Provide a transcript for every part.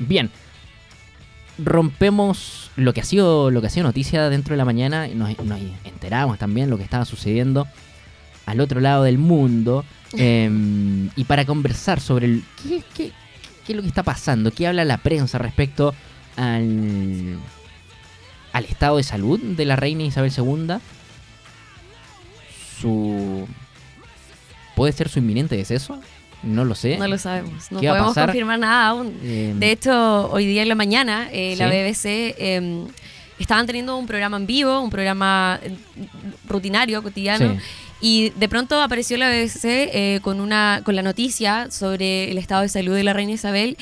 Bien. Rompemos lo que ha sido lo que ha sido noticia dentro de la mañana y nos, nos enteramos también lo que estaba sucediendo al otro lado del mundo. em, y para conversar sobre el, ¿qué, qué, qué es lo que está pasando, qué habla la prensa respecto al, al estado de salud de la reina Isabel II, su... ¿Puede ser su inminente deceso? No lo sé. No lo sabemos. No ¿Qué va a podemos confirmar nada aún. Em, De hecho, hoy día en la mañana, eh, la. BBC eh, estaban teniendo un programa en vivo, un programa eh, rutinario, cotidiano. Sí. Y de pronto apareció la BBC eh, con, una, con la noticia sobre el estado de salud de la reina Isabel.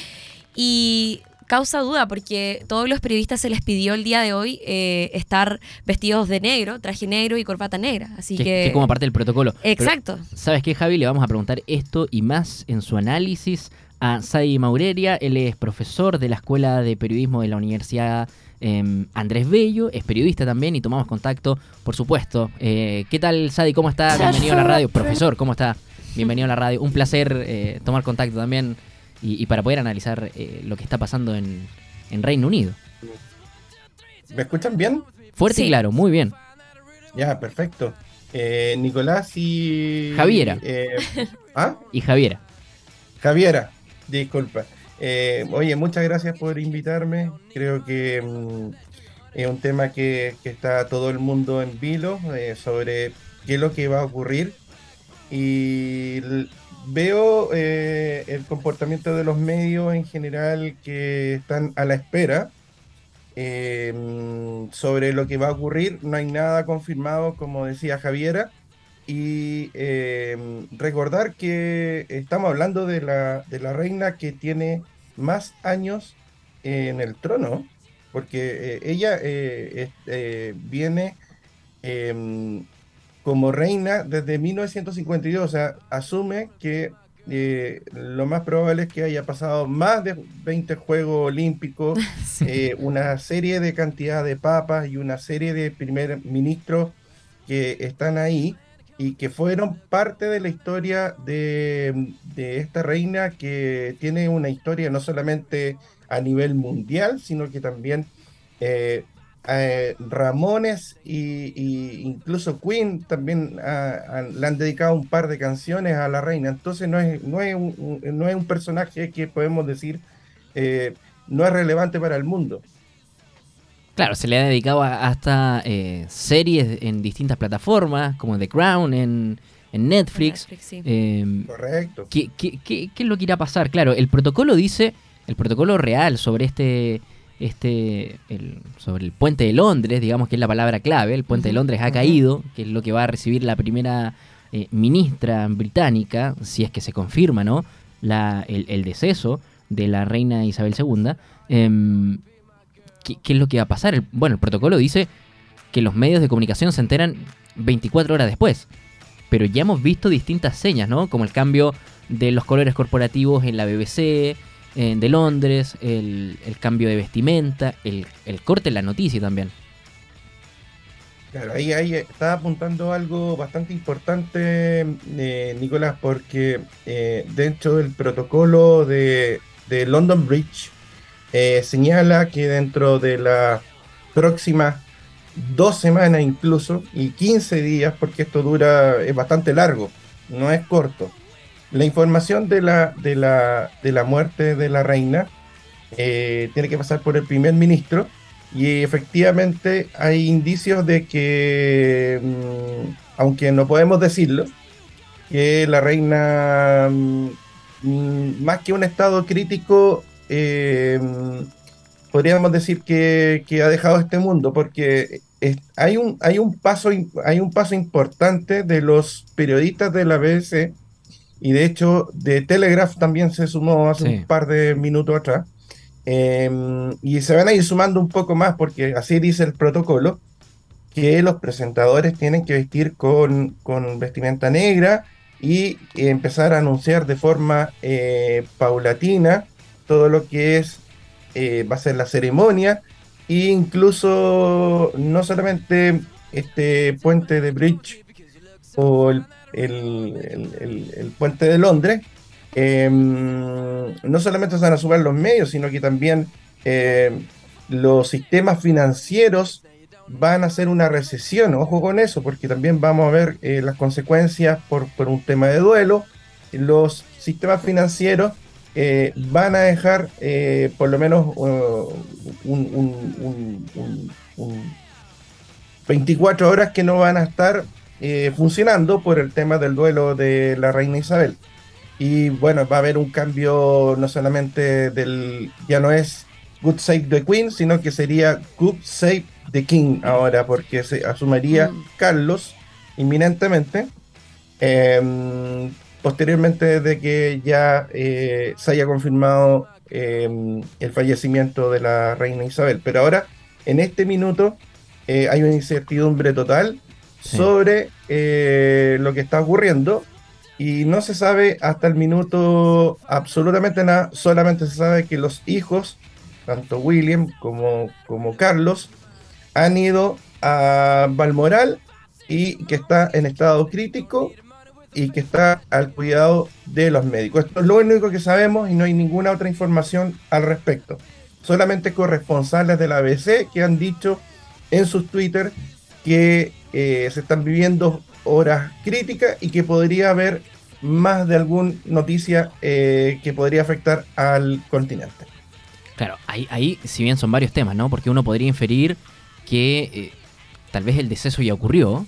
Y causa duda porque todos los periodistas se les pidió el día de hoy eh, estar vestidos de negro, traje negro y corbata negra. Así que, que. que como parte del protocolo. Pero, Exacto. ¿Sabes qué, Javi? Le vamos a preguntar esto y más en su análisis a Sadi Maureria. Él es profesor de la Escuela de Periodismo de la Universidad em, Andrés Bello, es periodista también y tomamos contacto, por supuesto. Eh, ¿Qué tal, Sadi? ¿Cómo está? Bienvenido a la radio. Profesor, ¿cómo está? Bienvenido a la radio. Un placer eh, tomar contacto también y, y para poder analizar eh, lo que está pasando en, en Reino Unido. ¿Me escuchan bien? Fuerte y claro, muy bien. Ya, perfecto. Eh, Nicolás y... Javiera. eh, ¿Ah? Y Javiera. Javiera, disculpa. Eh, oye, muchas gracias por invitarme. Creo que mm, es un tema que, que está todo el mundo en vilo eh, sobre qué es lo que va a ocurrir. Y veo eh, el comportamiento de los medios en general que están a la espera eh, sobre lo que va a ocurrir. No hay nada confirmado, como decía Javiera. Y eh, recordar que estamos hablando de la, de la reina que tiene más años en el trono, porque ella viene em, como reina desde 1952, o sea, asume que eh, lo más probable es que haya pasado más de 20 Juegos Olímpicos, Sí. eh, una serie de cantidad de papas y una serie de primer ministros que están ahí y que fueron parte de la historia de, de esta reina que tiene una historia no solamente a nivel mundial, sino que también eh, eh, Ramones y, y incluso Queen también ah, le han dedicado un par de canciones a la reina. Entonces no es, no es, un, no es un personaje que podemos decir eh, no es relevante para el mundo. Claro, se le ha dedicado a- hasta eh, series en distintas plataformas, como The Crown en, en Netflix. Netflix, sí. Eh, Correcto. ¿qué, qué, qué- qué es lo que irá a pasar? Claro, el protocolo dice, el protocolo real sobre este, este, el- sobre el puente de Londres, digamos que es la palabra clave, el puente de Londres ha caído, que es lo que va a recibir la primera eh, ministra británica, si es que se confirma, ¿no? La, el, el deceso de la reina Isabel II. Em, ¿qué, qué es lo que va a pasar? El- bueno, el protocolo dice que los medios de comunicación se enteran 24 horas después. Pero ya hemos visto distintas señas, ¿no? Como el cambio de los colores corporativos en la BBC, en de Londres, el, el cambio de vestimenta, el, el corte en la noticia también. Claro, ahí, ahí está apuntando algo bastante importante, eh, Nicolás, porque eh, dentro del protocolo de, de London Bridge eh, señala que dentro de las próximas dos semanas incluso y 15 días, porque esto dura, es bastante largo, no es corto. La información de la, de la, de la muerte de la reina eh, tiene que pasar por el primer ministro y efectivamente hay indicios de que, mm, aunque no podemos decirlo, que la reina, mm, más que un estado crítico, eh, podríamos decir que, que ha dejado este mundo, porque hay, un, hay, un paso, hay un paso importante de los periodistas de la BBC, y de hecho de Telegraph también se sumó hace Sí. un par de minutos atrás, Em, y se van a ir sumando un poco más porque así dice el protocolo, que los presentadores tienen que vestir con, con vestimenta negra y empezar a anunciar de forma eh, paulatina todo lo que es, eh, va a ser la ceremonia e incluso no solamente este puente de Bridge o el, el- puente de Londres, em, no solamente se van a sumar los medios, sino que también em, los sistemas financieros van a hacer una recesión. Ojo con eso, porque también vamos a ver eh, las consecuencias por, por, un tema de duelo. Los sistemas financieros eh, van a dejar eh, por lo menos uh, un, un, 24 horas que no van a estar funcionando por el tema del duelo de la reina Isabel. Y bueno, va a haber un cambio no solamente del, ya no es Good Save the Queen, sino que sería Good Save the King ahora, porque se asumiría mm. Carlos inminentemente. Em, posteriormente de que ya eh, se haya confirmado em, el fallecimiento de la reina Isabel. Pero ahora, en este minuto, eh, hay una incertidumbre total sobre eh, lo que está ocurriendo y no se sabe hasta el minuto absolutamente nada, solamente se sabe que los hijos, tanto William como, como Carlos, han ido a Balmoral y que está en estado crítico y que está al cuidado de los médicos. Esto es lo único que sabemos y no hay ninguna otra información al respecto. Solamente corresponsales de la ABC que han dicho en sus Twitter que eh, se están viviendo horas críticas y que podría haber más de alguna noticia eh, que podría afectar al continente. Claro, ahí, ahí si bien son varios temas, ¿no? Porque uno podría inferir que eh, tal vez el deceso ya ocurrió,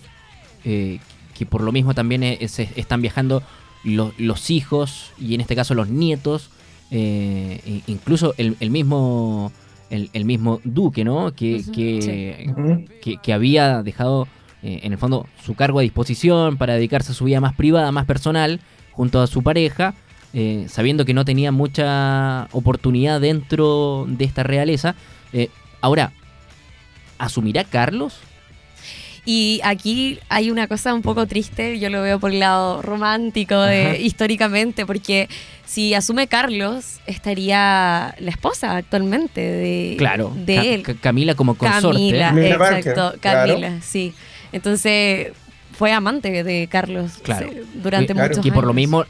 que por lo mismo también están viajando los hijos y en este caso los nietos, incluso el, mismo el, mismo duque, ¿no? Que, que, que había dejado eh, en el fondo, su cargo a disposición para dedicarse a su vida más privada, más personal, junto a su pareja, eh, sabiendo que no tenía mucha oportunidad dentro de esta realeza. Eh, ahora, ¿asumirá Carlos? Y aquí hay una cosa un poco triste, yo lo veo por el lado romántico históricamente, porque si asume Carlos, estaría la esposa actualmente de, claro, de él. Camila como consorte. Camila, exacto, Camila, sí. Entonces fue amante de Carlos durante muchos años. Y por lo mismo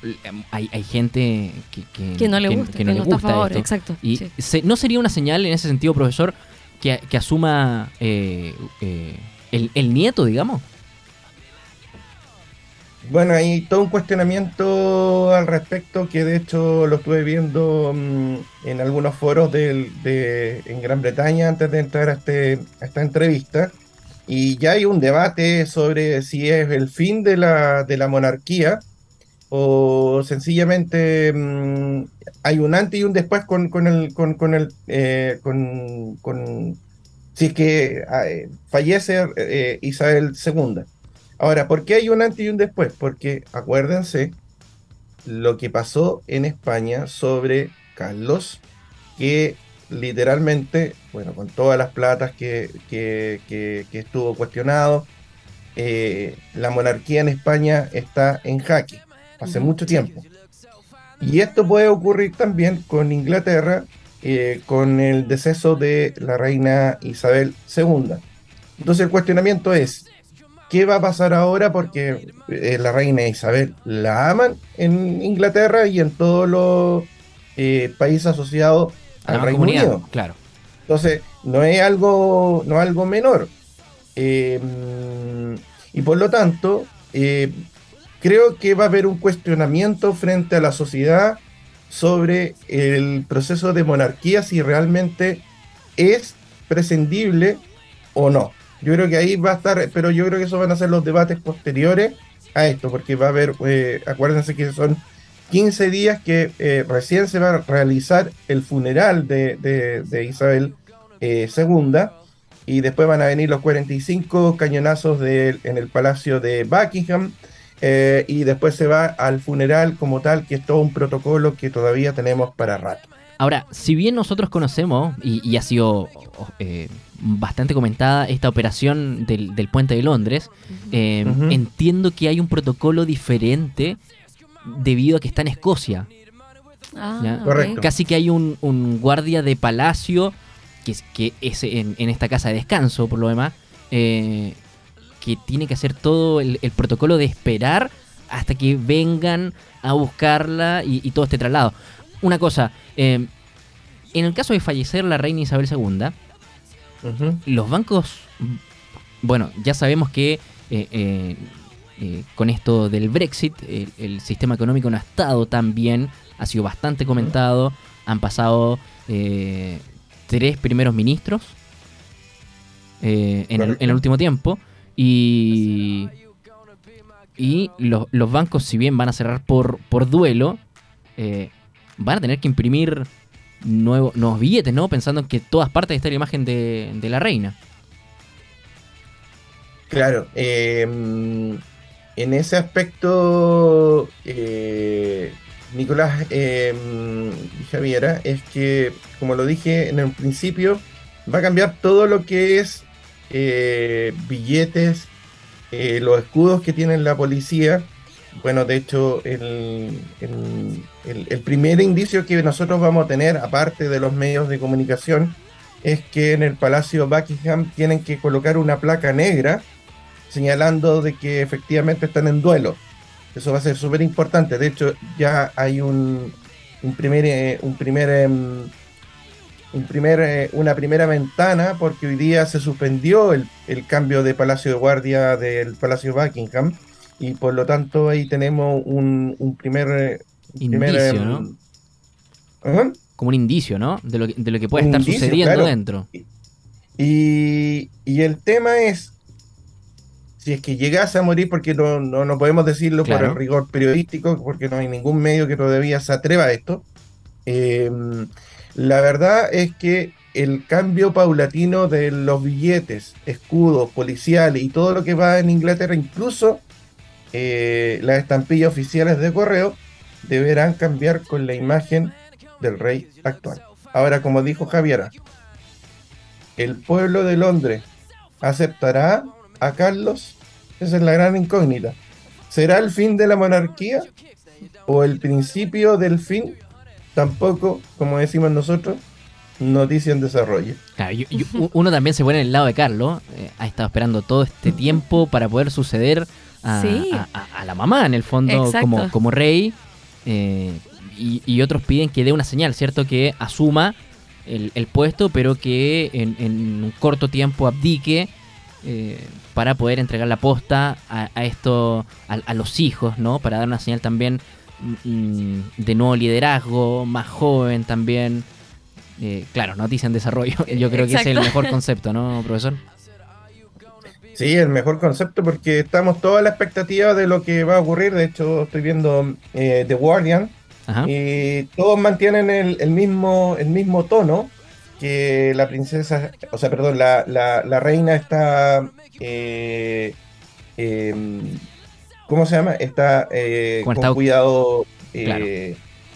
hay, gente que, no le gusta, que, no, está a favor, exacto. Y ¿no sería una señal en ese sentido, profesor, que, asuma eh, eh, el, nieto, digamos? Bueno, hay todo un cuestionamiento al respecto que de hecho lo estuve viendo mm, en algunos foros de, en Gran Bretaña antes de entrar a, este, esta entrevista y ya hay un debate sobre si es el fin de la, de la monarquía o sencillamente mm, hay un antes y un después con, con el, con, el eh, con, si es que ah, eh, fallece eh, Isabel II. Ahora, ¿por qué hay un antes y un después? Porque acuérdense lo que pasó en España sobre Carlos, que literalmente, bueno, con todas las platas que, estuvo cuestionado, eh, la monarquía en España está en jaque hace mucho tiempo. Y esto puede ocurrir también con Inglaterra, eh, con el deceso de la reina Isabel II. Entonces el cuestionamiento es, ¿qué va a pasar ahora? Porque eh, la reina Isabel la aman en Inglaterra y en todos los países asociados al Reino Unido. Claro. Entonces, no es algo, no algo menor. Eh, y por lo tanto, eh, creo que va a haber un cuestionamiento frente a la sociedad sobre el proceso de monarquía, si realmente es prescindible o no. Yo creo que ahí va a estar, pero yo creo que esos van a ser los debates posteriores a esto, porque va a haber, eh, acuérdense que son 15 días que eh, recién se va a realizar el funeral de, Isabel II eh, y después van a venir los 45 cañonazos en el Palacio de Buckingham eh, y después se va al funeral como tal, que es todo un protocolo que todavía tenemos para rato. Ahora, si bien nosotros conocemos, y, ha sido bastante comentada esta operación del, puente de Londres, entiendo que hay un protocolo diferente debido a que está en Escocia. Ah, Casi que hay un, guardia de palacio, que, que es en, esta casa de descanso, por lo demás, eh, que tiene que hacer todo el, protocolo de esperar hasta que vengan a buscarla y, y todo este traslado. Una cosa, eh, en el caso de fallecer la reina Isabel II, los bancos, bueno, ya sabemos que eh, eh, eh, con esto del Brexit, el, el sistema económico no ha estado tan bien, ha sido bastante comentado, han pasado tres primeros ministros en, el, Correcto. en el último tiempo y, y los, los bancos, si bien van a cerrar por, por duelo, eh, van a tener que imprimir nuevo- nuevos billetes, ¿no? Pensando en que todas partes está la imagen de, de la reina. Claro, eh, en ese aspecto, eh, Nicolás Javiera, es que, como lo dije en el principio, va a cambiar todo lo que es eh, billetes, eh, los escudos que tiene la policía. Bueno, de hecho, el, el- primer indicio que nosotros vamos a tener, aparte de los medios de comunicación, es que en el Palacio Buckingham tienen que colocar una placa negra señalando de que efectivamente están en duelo. Eso va a ser súper importante. De hecho, ya hay un, un primer, eh, un primer, em, un primer, eh, una primera ventana porque hoy día se suspendió el, el cambio de Palacio de Guardia del Palacio Buckingham y por lo tanto ahí tenemos un, un primer, eh, un primer, Indicio, em, ¿no? Ajá. Como un indicio, ¿no? De lo que, de lo que puede Un estar indicio, sucediendo claro. dentro. Y, y el tema es, si es que llegase a morir, porque no, no, no podemos decirlo por Claro. el rigor periodístico, porque no hay ningún medio que todavía se atreva a esto, eh, la verdad es que el cambio paulatino de los billetes, escudos, policiales y todo lo que va en Inglaterra, incluso eh, las estampillas oficiales de correo, deberán cambiar con la imagen del rey actual. Ahora, como dijo Javiera, ¿el pueblo de Londres aceptará a Carlos? Esa es la gran incógnita. ¿Será el fin de la monarquía o el principio del fin? Tampoco, como decimos nosotros, noticia en desarrollo. Claro, yo- yo- u- uno también se pone en el lado de Carlos. eh, ha estado esperando todo este tiempo para poder suceder a, Sí. a- a- a la mamá, en el fondo, Exacto. como, como rey. eh, y, y otros piden que dé una señal, ¿cierto? Que asuma el, el puesto, pero que en, en un corto tiempo abdique eh, para poder entregar la posta a, a esto, a, a los hijos, ¿no? Para dar una señal también de nuevo liderazgo, más joven también. Eh, claro, noticia en desarrollo. Yo creo que es el mejor concepto, ¿no, profesor? Sí, el mejor concepto porque estamos toda la expectativa de lo que va a ocurrir. De hecho, estoy viendo eh, The Guardian Ajá. y todos mantienen el, el mismo, el mismo tono que la princesa, o sea, perdón, la, la, la reina está, eh, em, ¿cómo se llama? Está eh, con cuidado eh, Claro.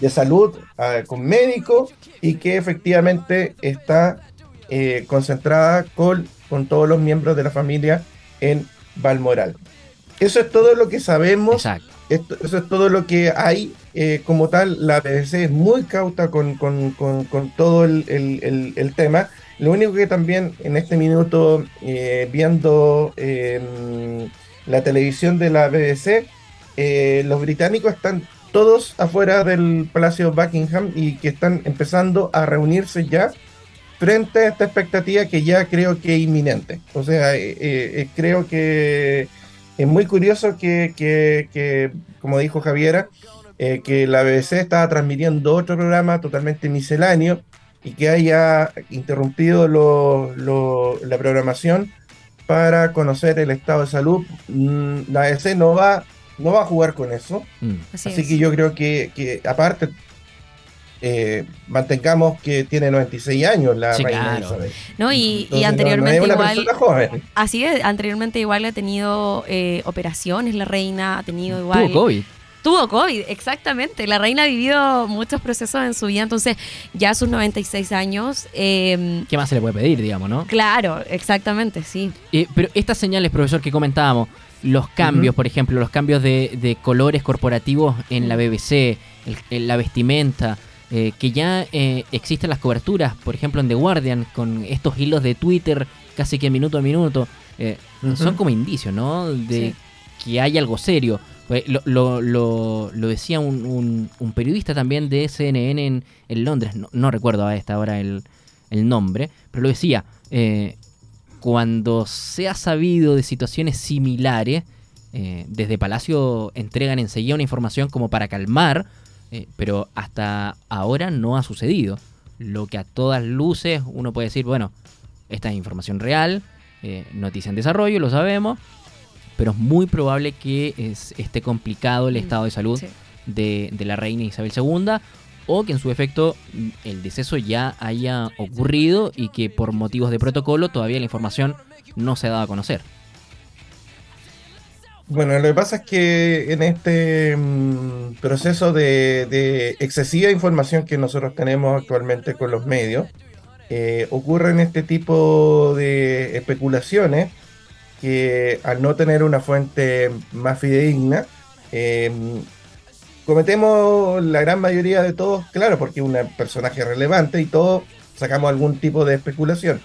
de salud, ah, con médico y que efectivamente está eh, concentrada con, con todos los miembros de la familia en Balmoral. Eso es todo lo que sabemos Exacto. esto- eso es todo lo que hay eh, como tal. La BBC es muy cauta con, con- con- con todo el, el- el- el tema. Lo único que también en este minuto, eh, viendo eh, la televisión de la BBC, eh, los británicos están todos afuera del Palacio Buckingham y que están empezando a reunirse ya frente a esta expectativa que ya creo que es inminente. O sea, eh, eh, creo que es muy curioso que, como dijo Javiera, eh, que la BBC estaba transmitiendo otro programa totalmente misceláneo y que haya interrumpido la programación para conocer el estado de salud. Mm, La BBC no va, no va a jugar con eso. Mm. Así, Así es. que yo creo que, que aparte, eh, mantengamos que tiene 96 años la Sí, reina claro. Isabel. No, y, Entonces, y anteriormente no es una igual. joven. Así es, anteriormente igual ha tenido eh, operaciones la reina, ha tenido igual. Tuvo COVID. Tuvo COVID, exactamente. La reina ha vivido muchos procesos en su vida, entonces ya a sus 96 años, eh, ¿Qué más se le puede pedir, digamos, no? claro, exactamente, sí. Eh, pero estas señales, profesor, que comentábamos, los cambios, por ejemplo, los cambios de, de colores corporativos en la BBC, el- en la vestimenta, eh, que ya eh, existen las coberturas, por ejemplo, en The Guardian, con estos hilos de Twitter casi que minuto a minuto, eh, Ujú. son como indicios, ¿no? De Sí. que hay algo serio. Pues lo, lo, lo, lo decía un, un- un periodista también de CNN en, en Londres, no, no recuerdo a esta hora el, el nombre, pero lo decía, eh, cuando se ha sabido de situaciones similares, eh, desde Palacio entregan enseguida una información como para calmar, eh, pero hasta ahora no ha sucedido. Lo que a todas luces uno puede decir, bueno, esta es información real, eh, noticia en desarrollo, lo sabemos, pero es muy probable que es- esté complicado el Mm, estado de salud Sí. de, de la reina Isabel II o que en su efecto mm, el deceso ya haya ocurrido y que por motivos de protocolo todavía la información no se ha dado a conocer. Bueno, lo que pasa es que en este mm, proceso de, de excesiva información que nosotros tenemos actualmente con los medios, eh, ocurren este tipo de especulaciones que al no tener una fuente más fidedigna, eh, cometemos la gran mayoría de todos, claro, porque es un personaje relevante y todos sacamos algún tipo de especulación.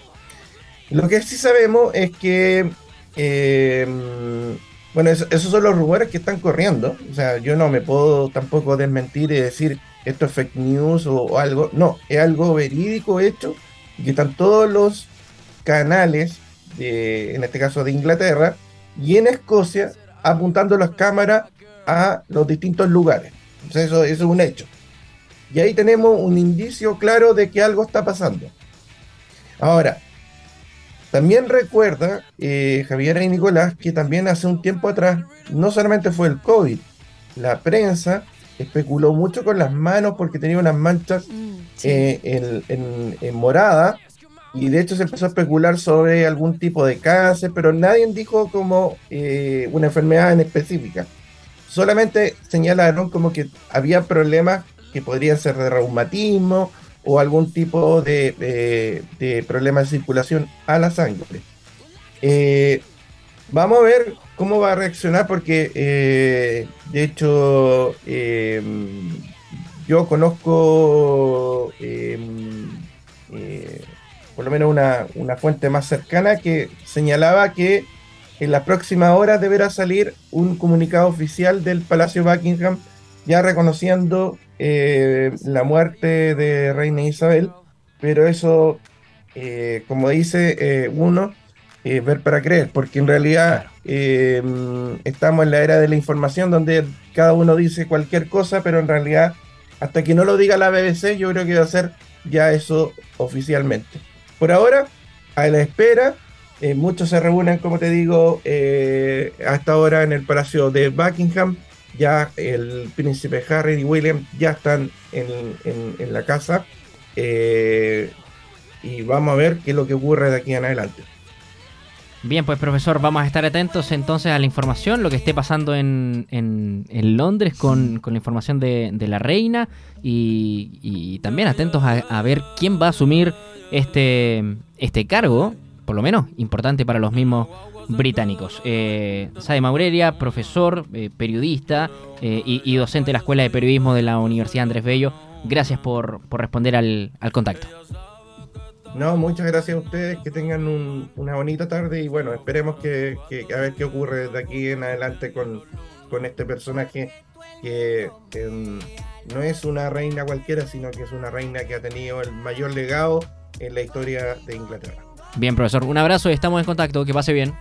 Lo que sí sabemos es que, eh, bueno, eso- esos son los rumores que están corriendo. O sea, yo no me puedo tampoco desmentir y decir esto es fake news o, o algo. No, es algo verídico hecho y que están todos los canales, en este caso de Inglaterra y en Escocia, apuntando las cámaras a los distintos lugares. Sea, eso, eso es un hecho. Y ahí tenemos un indicio claro de que algo está pasando. Ahora, también recuerda eh, Javier y Nicolás que también hace un tiempo atrás no solamente fue el COVID, la prensa especuló mucho con las manos porque tenía unas manchas Mm, sí. eh, en, en- en morada y de hecho se empezó a especular sobre algún tipo de cáncer, pero nadie dijo como eh, una enfermedad en específica. Solamente señalaron como que había problemas que podrían ser de reumatismo o algún tipo de, de, de problema de circulación a la sangre. Eh, vamos a ver cómo va a reaccionar porque eh, de hecho eh, yo conozco eh, por lo menos una, una fuente más cercana que señalaba que en las próximas horas deberá salir un comunicado oficial del Palacio Buckingham ya reconociendo eh, la muerte de Reina Isabel, pero eso, eh, como dice eh, uno, eh, ver para creer, porque en realidad eh, estamos en la era de la información donde cada uno dice cualquier cosa, pero en realidad hasta que no lo diga la BBC yo creo que va a ser ya eso oficialmente. Por ahora, a la espera, eh, muchos se reúnen, como te digo, eh, hasta ahora en el Palacio de Buckingham. Ya el príncipe Harry y William ya están en, la casa. eh, y vamos a ver qué es lo que ocurre de aquí en adelante. Bien, pues profesor, vamos a estar atentos entonces a la información, lo que esté pasando en, Londres con, la información de, la reina y, también atentos a ver quién va a asumir este, este cargo, por lo menos importante para los mismos británicos. Eh, Sade Maurelia, profesor, eh, periodista eh, y, docente de la Escuela de Periodismo de la Universidad Andrés Bello, gracias por, por responder al, al contacto. No, muchas gracias a ustedes, que tengan un- una bonita tarde y bueno, esperemos que, a ver qué ocurre de aquí en adelante con, con este personaje que, que, mm, no es una reina cualquiera, sino que es una reina que ha tenido el mayor legado en la historia de Inglaterra. Bien, profesor, un abrazo y estamos en contacto. Que pase bien.